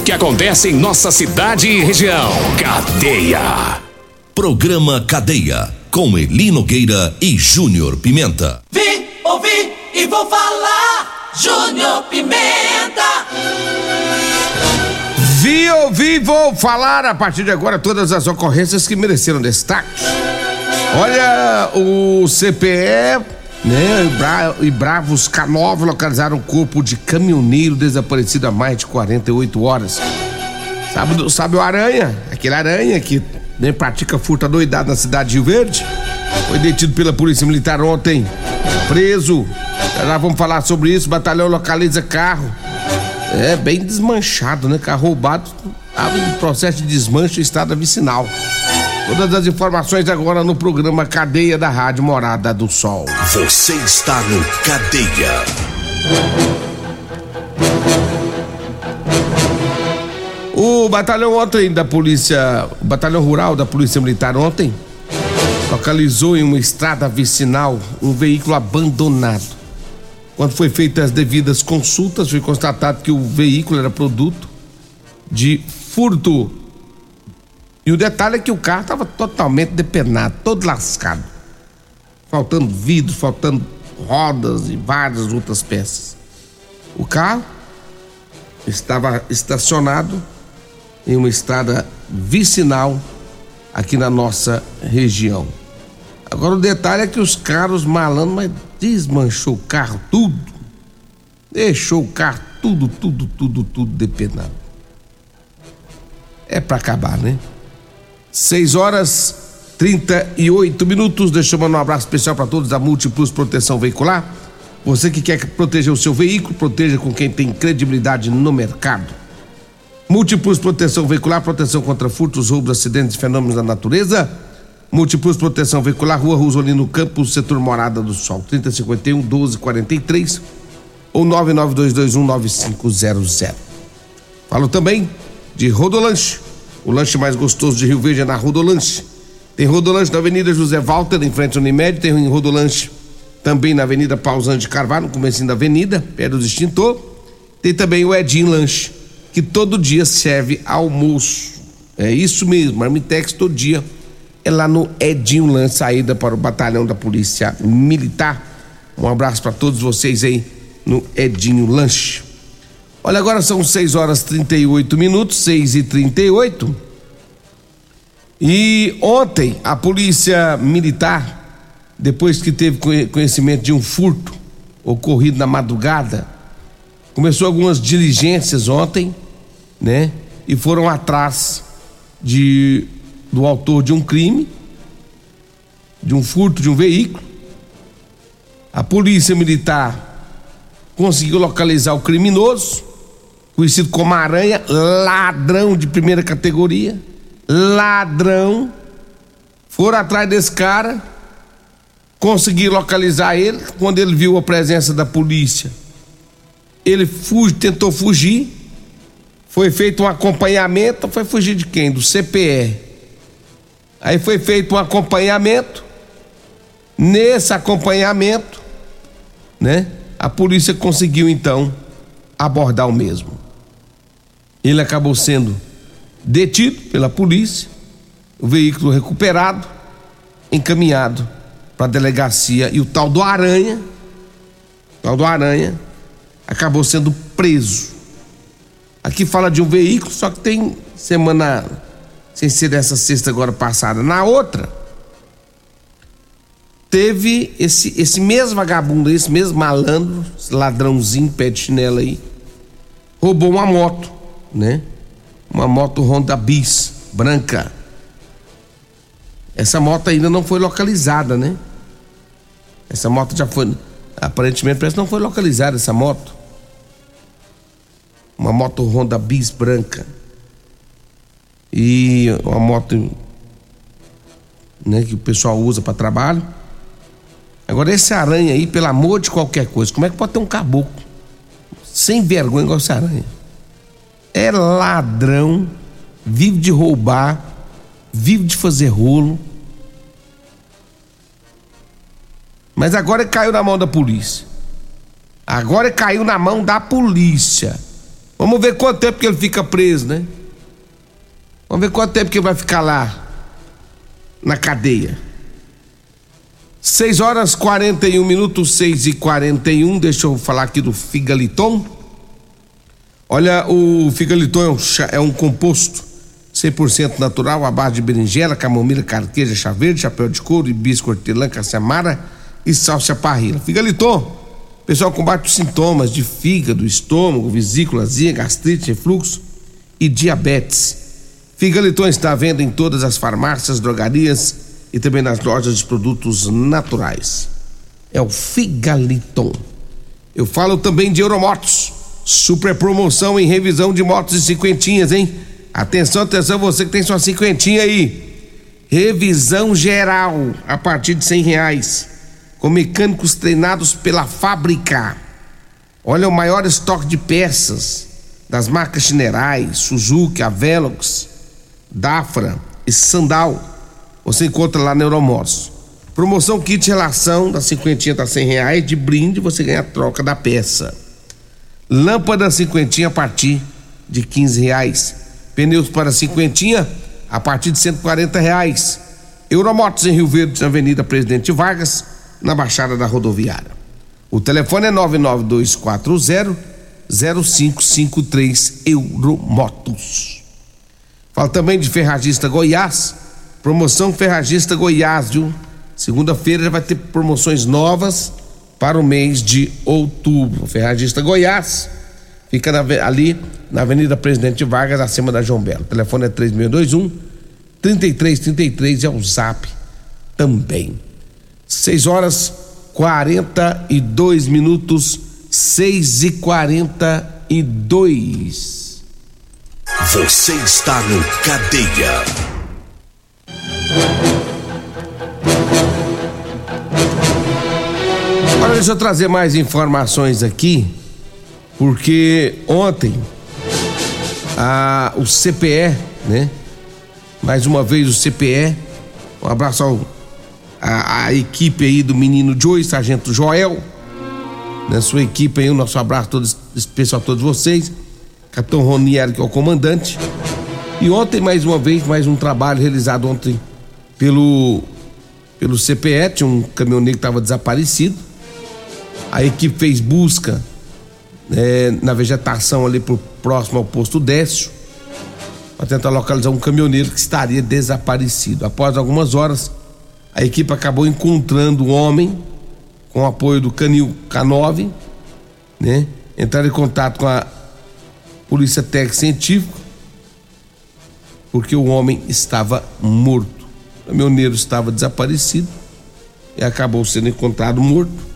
o que acontece em nossa cidade e região. Cadeia. Programa Cadeia. Com Eli Nogueira e Júnior Pimenta. Vi, ouvi e vou falar. Júnior Pimenta. Vi, ouvi e vou falar a partir de agora todas as ocorrências que mereceram destaque. Olha, o CPE né, e, Bra e Bravos K9 localizaram o corpo de caminhoneiro desaparecido há mais de 48 horas. Sabe, sabe o Aranha? Aquele Aranha que né, pratica furto doidado na cidade de Rio Verde? Foi detido pela Polícia Militar ontem, preso. Já vamos falar sobre isso. Batalhão localiza carro. É bem desmanchado, né? Carro roubado. Estava em processo de desmanche em estrada vicinal. Todas as informações agora no programa Cadeia da Rádio Morada do Sol. Você está no Cadeia. O batalhão ontem da polícia, o batalhão rural da polícia militar ontem localizou em uma estrada vicinal um veículo abandonado. Quando foi feitas as devidas consultas, foi constatado que o veículo era produto de furto. E o detalhe é que o carro estava totalmente depenado, todo lascado. Faltando vidros, faltando rodas e várias outras peças. O carro estava estacionado em uma estrada vicinal aqui na nossa região. Agora o detalhe é que os caras malandros, mas desmanchou o carro tudo. Deixou o carro tudo, tudo, tudo, tudo depenado. É para acabar, né? 6 horas 38 minutos. Deixa eu mandar um abraço especial para todos da Múltiplos Proteção Veicular. Você que quer proteger o seu veículo, proteja com quem tem credibilidade no mercado. Múltiplos Proteção Veicular, proteção contra furtos, roubos, acidentes e fenômenos da natureza. Múltiplos Proteção Veicular, Rua Rosolino Campos, setor Morada do Sol, 3051 1243 ou 99221 9500. Falo também de Rodolanche, o lanche mais gostoso de Rio Verde é na Rodolanche. Tem Rodolanche na Avenida José Walter, em frente ao Unimed, tem Rodolanche também na Avenida Pausante de Carvalho, no começo da avenida, perto do extintor. Tem também o Edinho Lanche, que todo dia serve almoço. É isso mesmo, Marmitex todo dia é lá no Edinho Lanche, saída para o batalhão da Polícia Militar. Um abraço para todos vocês aí no Edinho Lanche. Olha, agora são 6 horas 38 minutos, 6 e 38 E ontem a Polícia Militar depois que teve conhecimento de um furto ocorrido na madrugada, começou algumas diligências ontem, né? E foram atrás de do autor de um crime, de um furto de um veículo. A polícia militar conseguiu localizar o criminoso, conhecido como Aranha, ladrão de primeira categoria, ladrão. Foram atrás desse cara consegui localizar ele quando ele viu a presença da polícia. Ele tentou fugir. Foi feito um acompanhamento. Foi fugir de quem? Do CPE. Aí foi feito um acompanhamento. Nesse acompanhamento, né? A polícia conseguiu então abordar o mesmo. Ele acabou sendo detido pela polícia, o veículo recuperado, encaminhado para a delegacia e o tal do Aranha, tal do Aranha, acabou sendo preso. Aqui fala de um veículo, só que tem semana, sem ser dessa sexta agora passada. Na outra, teve esse, esse mesmo vagabundo, esse mesmo malandro, esse ladrãozinho, pé de chinelo aí, roubou uma moto, né? Uma moto Honda Bis, branca. Essa moto ainda não foi localizada, né? Essa moto já foi. Aparentemente parece que não foi localizada essa moto. uma moto Honda Bis branca. E uma moto né, que o pessoal usa para trabalho. Agora esse aranha aí, pelo amor de qualquer coisa, como é que pode ter um caboclo sem vergonha igual esse aranha? É ladrão, vive de roubar, vive de fazer rolo. Mas agora caiu na mão da polícia. Agora caiu na mão da polícia. Vamos ver quanto tempo que ele fica preso, né? Vamos ver quanto tempo que ele vai ficar lá na cadeia. 6 horas 41 minutos, 6 e 41. Deixa eu falar aqui do Figaliton. Olha, o Figaliton é um, é um composto 100% natural, à base de berinjela, camomila, carqueja, chá verde, chapéu de couro, hibisco, hortelã, caçamara e salsa parrilla. Figaliton, pessoal combate os sintomas de fígado, estômago, vesícula, azia, gastrite, refluxo e diabetes. Figaliton está à venda em todas as farmácias, drogarias e também nas lojas de produtos naturais. É o Figaliton. Eu falo também de Euromotos. Super promoção em revisão de motos e cinquentinhas, hein? Atenção, atenção, você que tem sua cinquentinha aí. Revisão geral a partir de cem reais. Com mecânicos treinados pela fábrica. Olha o maior estoque de peças das marcas Chinerai, Suzuki, Avelox, Dafra e Sandal. Você encontra lá na Euromotos. Promoção kit relação da cinquentinha tá cem reais de brinde você ganha a troca da peça. Lâmpada cinquentinha a partir de quinze reais. Pneus para cinquentinha a partir de cento e quarenta reais. Euromotos em Rio Verde, na Avenida Presidente Vargas, na Baixada da Rodoviária. O telefone é 99240 0553 Euromotos. Fala também de Ferragista Goiás, promoção Ferragista Goiás, viu? Segunda-feira já vai ter promoções novas para o mês de outubro. Ferragista Goiás fica na, ali na Avenida Presidente Vargas, acima da João Belo. O telefone é 3621 3333 é o Zap também. 6 horas 42 minutos, 6 e 42. Você está no Cadeia. Deixa eu trazer mais informações aqui, porque ontem a, o CPE, né? Mais uma vez o CPE, um abraço ao, a, a equipe aí do menino Joey, Sargento Joel, né? Sua equipe aí, o um nosso abraço todo, especial a todos vocês, Capitão Ronieri, que é o comandante. E ontem, mais uma vez, mais um trabalho realizado ontem pelo, pelo CPE, tinha um caminhoneiro que estava desaparecido. A equipe fez busca é, na vegetação ali por próximo ao posto Décio para tentar localizar um caminhoneiro que estaria desaparecido. Após algumas horas, a equipe acabou encontrando o um homem com o apoio do Canil K9, né? Entraram em contato com a Polícia Técnica Científica porque o homem estava morto. O caminhoneiro estava desaparecido e acabou sendo encontrado morto.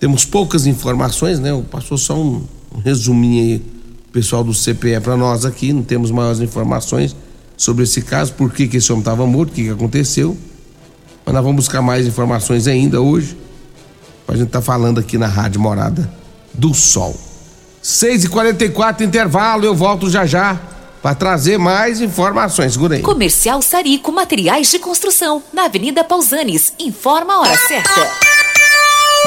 Temos poucas informações, né? Passou só um, um resuminho aí, pessoal do CPE para nós aqui. Não temos maiores informações sobre esse caso, por que, que esse homem estava morto, o que, que aconteceu. Mas nós vamos buscar mais informações ainda hoje. Pra gente tá falando aqui na Rádio Morada do Sol. 6h44, intervalo, eu volto já já para trazer mais informações. Segura aí. Comercial Sarico Materiais de Construção, na Avenida Pausanes. Informa a hora certa.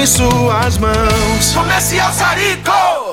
de suas mãos. Comercial Sarico.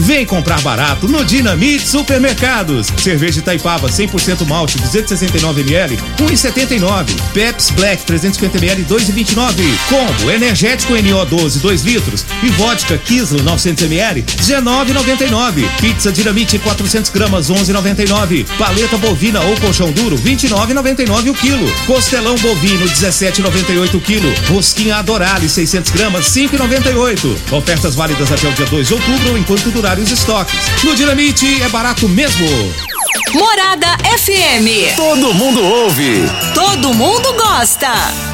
Vem comprar barato no Dinamite Supermercados. Cerveja Itaipava 100% malte 269ml 1,79. Peps Black 350ml 2,29. Combo energético NO12 2 litros e vodka Kislo 900ml 19,99. Pizza Dinamite 400 gramas 11,99. Paleta bovina ou colchão duro 29,99 o quilo. Costelão bovino 17,98 o quilo. Rosquinha Adorale 600 gramas 5,98. Ofertas válidas até o dia 2 de outubro enquanto durar os estoques. No Dinamite é barato mesmo. Morada FM. Todo mundo ouve. Todo mundo gosta.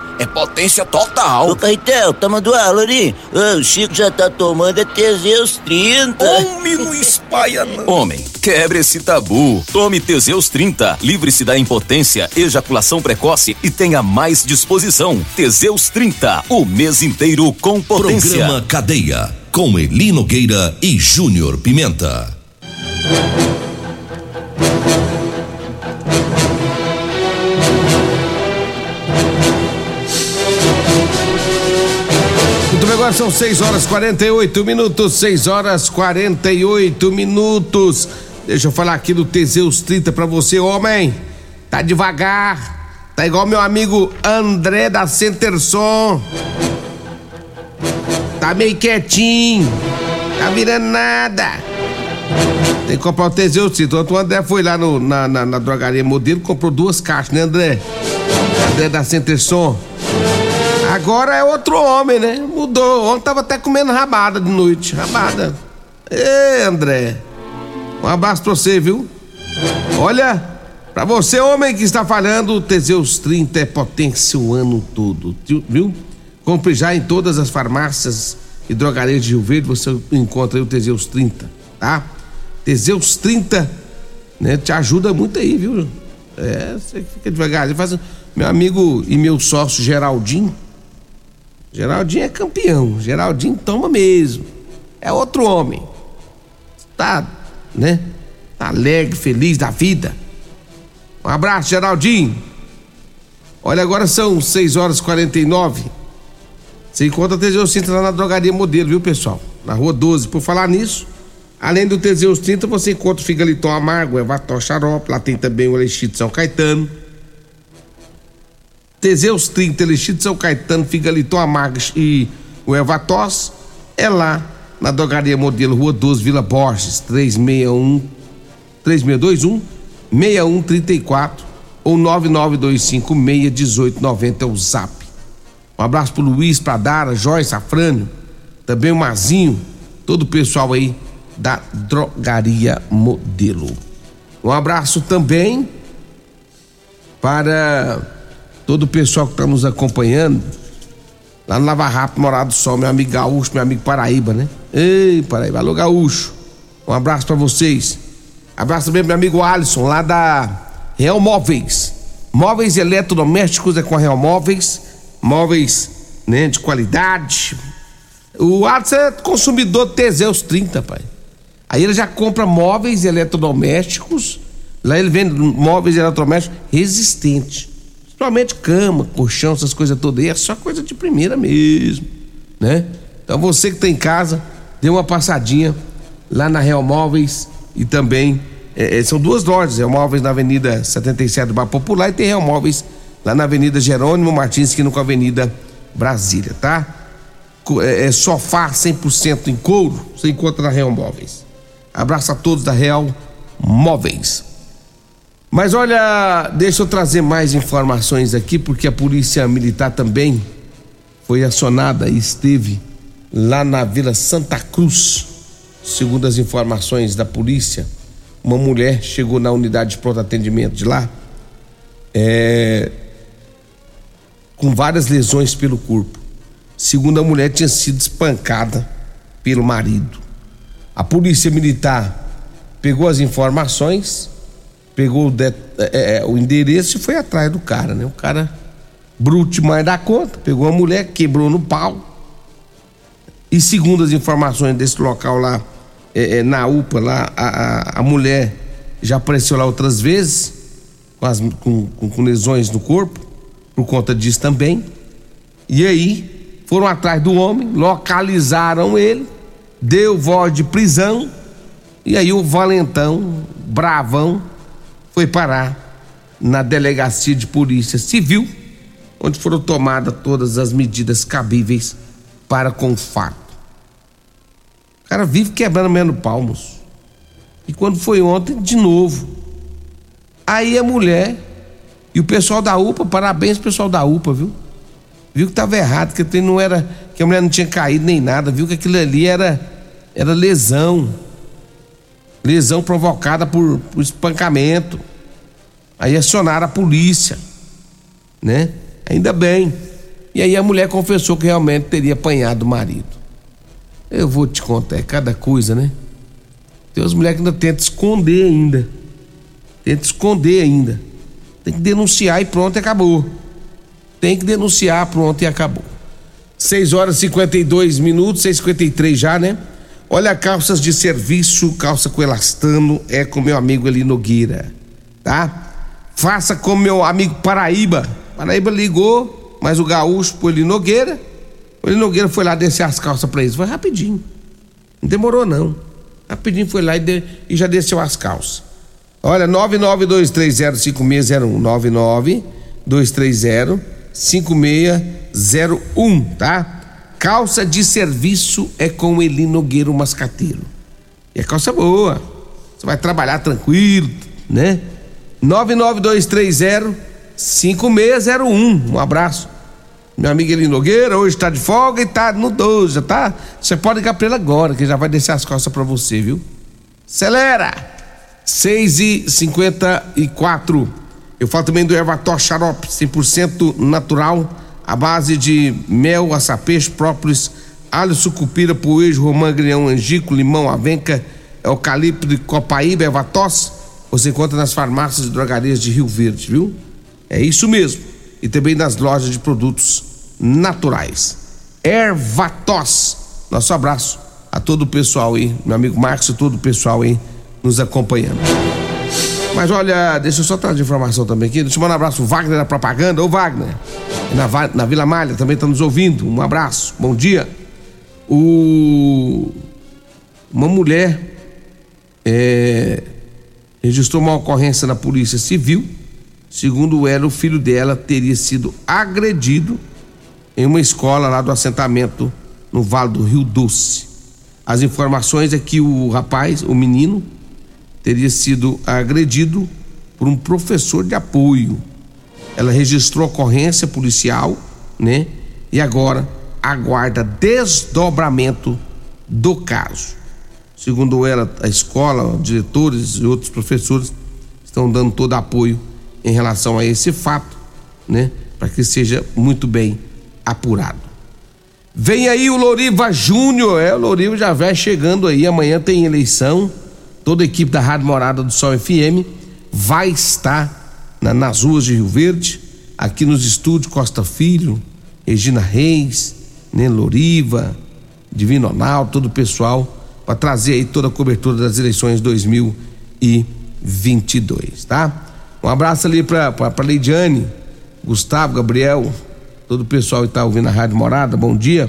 é potência total. Ô, Caetel, tá mandando ali? Ô, o Chico já tá tomando é Teseus 30. Homem, não espalha não. Homem, quebre esse tabu. Tome Teseus 30. Livre-se da impotência, ejaculação precoce e tenha mais disposição. Teseus 30. O mês inteiro com potência. Programa Cadeia. Com Elino Gueira e Júnior Pimenta. Agora são 6 horas 48 minutos, 6 horas 48 minutos. Deixa eu falar aqui do Teseus 30 pra você, homem. Tá devagar. Tá igual meu amigo André da Centerson. Tá meio quietinho. Tá virando nada. Tem que comprar o Teseus 30. Ontem o André foi lá no, na, na, na drogaria modelo, comprou duas caixas, né, André? André da Centerson. Agora é outro homem, né? Mudou. Ontem tava até comendo rabada de noite. Rabada. Ê, André. Um abraço pra você, viu? Olha, pra você, homem que está falando, o Teseus 30 é potência o ano todo, viu? Compre já em todas as farmácias e drogarias de Rio Verde, você encontra o Teseus 30, tá? Teseus 30, né? Te ajuda muito aí, viu? É, você fica devagar. Faz... Meu amigo e meu sócio Geraldinho, Geraldinho é campeão. Geraldinho toma mesmo. É outro homem. Tá, né? Tá alegre, feliz da vida. Um abraço, Geraldinho. Olha, agora são 6 horas e 49. Você encontra Teseus 30 lá na drogaria modelo, viu, pessoal? Na rua 12. Por falar nisso, além do Teseus 30, você encontra o Figaliton Amargo, Evator Xarope. Lá tem também o Elixir de São Caetano. Teseus 30, Elixir de São Caetano, Figaliton Amargas e o Evatos é lá na drogaria modelo Rua 12, Vila Borges, 361 3621 6134 ou 992561890 é o zap. Um abraço pro Luiz, pra Dara, Joyce, Afrânio, também o Mazinho, todo o pessoal aí da drogaria modelo. Um abraço também para todo o pessoal que está nos acompanhando, lá no Lava Rápido, Morado do Sol, meu amigo Gaúcho, meu amigo Paraíba, né? Ei, Paraíba, alô Gaúcho, um abraço para vocês. Abraço também meu amigo Alisson, lá da Real Móveis. Móveis eletrodomésticos é com a Real Móveis. Móveis né, de qualidade. O Alisson é consumidor Teseus 30, pai. Aí ele já compra móveis eletrodomésticos. Lá ele vende móveis eletrodomésticos resistentes. Principalmente cama, colchão, essas coisas todas aí. É só coisa de primeira mesmo, né? Então você que tem em casa, dê uma passadinha lá na Real Móveis e também é, é são duas lojas, Real Móveis na Avenida 77 do Bar Popular e tem Real Móveis lá na Avenida Jerônimo Martins, que no com a Avenida Brasília, tá? É, é sofá 100% em couro, você encontra na Real Móveis. Abraço a todos da Real Móveis. Mas olha, deixa eu trazer mais informações aqui, porque a Polícia Militar também foi acionada e esteve lá na Vila Santa Cruz. Segundo as informações da polícia, uma mulher chegou na unidade de pronto atendimento de lá é, com várias lesões pelo corpo. Segundo a mulher, tinha sido espancada pelo marido. A polícia militar pegou as informações, pegou o, de, é, é, o endereço e foi atrás do cara, né? O cara bruto demais da conta, pegou a mulher, quebrou no pau. E segundo as informações desse local lá, é, é, na UPA, lá, a, a, a, mulher já apareceu lá outras vezes, com, as, com, com, com lesões no corpo, por conta disso também. E aí, foram atrás do homem, localizaram ele, deu voz de prisão, e aí o valentão, bravão, foi parar na delegacia de polícia civil, onde foram tomadas todas as medidas cabíveis para com o fato. O cara vive quebrando menos palmos. E quando foi ontem, de novo. Aí a mulher e o pessoal da UPA, parabéns pessoal da UPA, viu? Viu que estava errado, que não era, que a mulher não tinha caído nem nada, viu que aquilo ali era era lesão. Lesão provocada por, por espancamento. Aí acionaram a polícia, né? Ainda bem. E aí a mulher confessou que realmente teria apanhado o marido. Eu vou te contar, é cada coisa, né? Tem as mulheres que ainda tentam esconder ainda. Tenta esconder ainda. Tem que denunciar e pronto, e acabou. Tem que denunciar, pronto e acabou. 6 horas e 52 minutos, 6h53 já, né? Olha, calças de serviço, calça com elastano, é com meu amigo Eli Nogueira, tá? Faça com meu amigo Paraíba. Paraíba ligou, mas o gaúcho pro Eli Nogueira. O Eli Nogueira foi lá descer as calças pra eles. Foi rapidinho. Não demorou, não. Rapidinho foi lá e, de, e já desceu as calças. Olha, 992305601. 992305601, tá? Calça de serviço é com Eli Nogueira Mascateiro. E é calça boa. Você vai trabalhar tranquilo, né? 992305601. Um abraço. Meu amigo Eli Nogueira hoje tá de folga e tá no 12, já tá? Você pode ligar pra ele agora, que já vai descer as calças pra você, viu? Acelera! 6 e 54 Eu falo também do Ervator Xarope, 100% natural a base de mel, açapeixe, própolis, alho, sucupira, poejo, romã, agrião, angico, limão, avenca, eucalipto copaíba, ervatós, você encontra nas farmácias e drogarias de Rio Verde, viu? É isso mesmo. E também nas lojas de produtos naturais. Ervatós. Nosso abraço a todo o pessoal aí, meu amigo Marcos e todo o pessoal aí nos acompanhando. Mas olha, deixa eu só trazer informação também aqui. Deixa eu mandar um abraço, Wagner da Propaganda. Ô Wagner, na, na Vila Malha também está nos ouvindo. Um abraço, bom dia. O, uma mulher é, registrou uma ocorrência na Polícia Civil. Segundo ela, o filho dela teria sido agredido em uma escola lá do assentamento no Vale do Rio Doce. As informações é que o rapaz, o menino, teria sido agredido por um professor de apoio. Ela registrou ocorrência policial, né? E agora aguarda desdobramento do caso. Segundo ela, a escola, diretores e outros professores estão dando todo apoio em relação a esse fato, né? Para que seja muito bem apurado. Vem aí o Loriva Júnior, é, o Loriva já vai chegando aí, amanhã tem eleição toda a equipe da Rádio Morada do Sol FM vai estar na, nas ruas de Rio Verde, aqui nos estúdios Costa Filho, Regina Reis, Neloriva, Divino Ronaldo, todo o pessoal, para trazer aí toda a cobertura das eleições 2022, tá? Um abraço ali para Leidiane, Gustavo, Gabriel, todo o pessoal que está ouvindo a Rádio Morada, bom dia,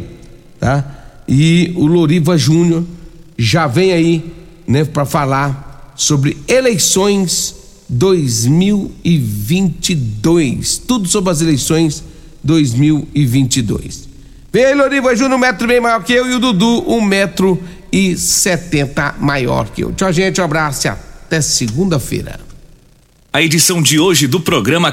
tá? E o Loriva Júnior já vem aí, né, para falar sobre eleições 2022. Tudo sobre as eleições 2022. Vem aí, Loriva Júnior, um metro bem maior que eu, e o Dudu, um metro e setenta maior que eu. Tchau, gente, um abraço e até segunda-feira. A edição de hoje do programa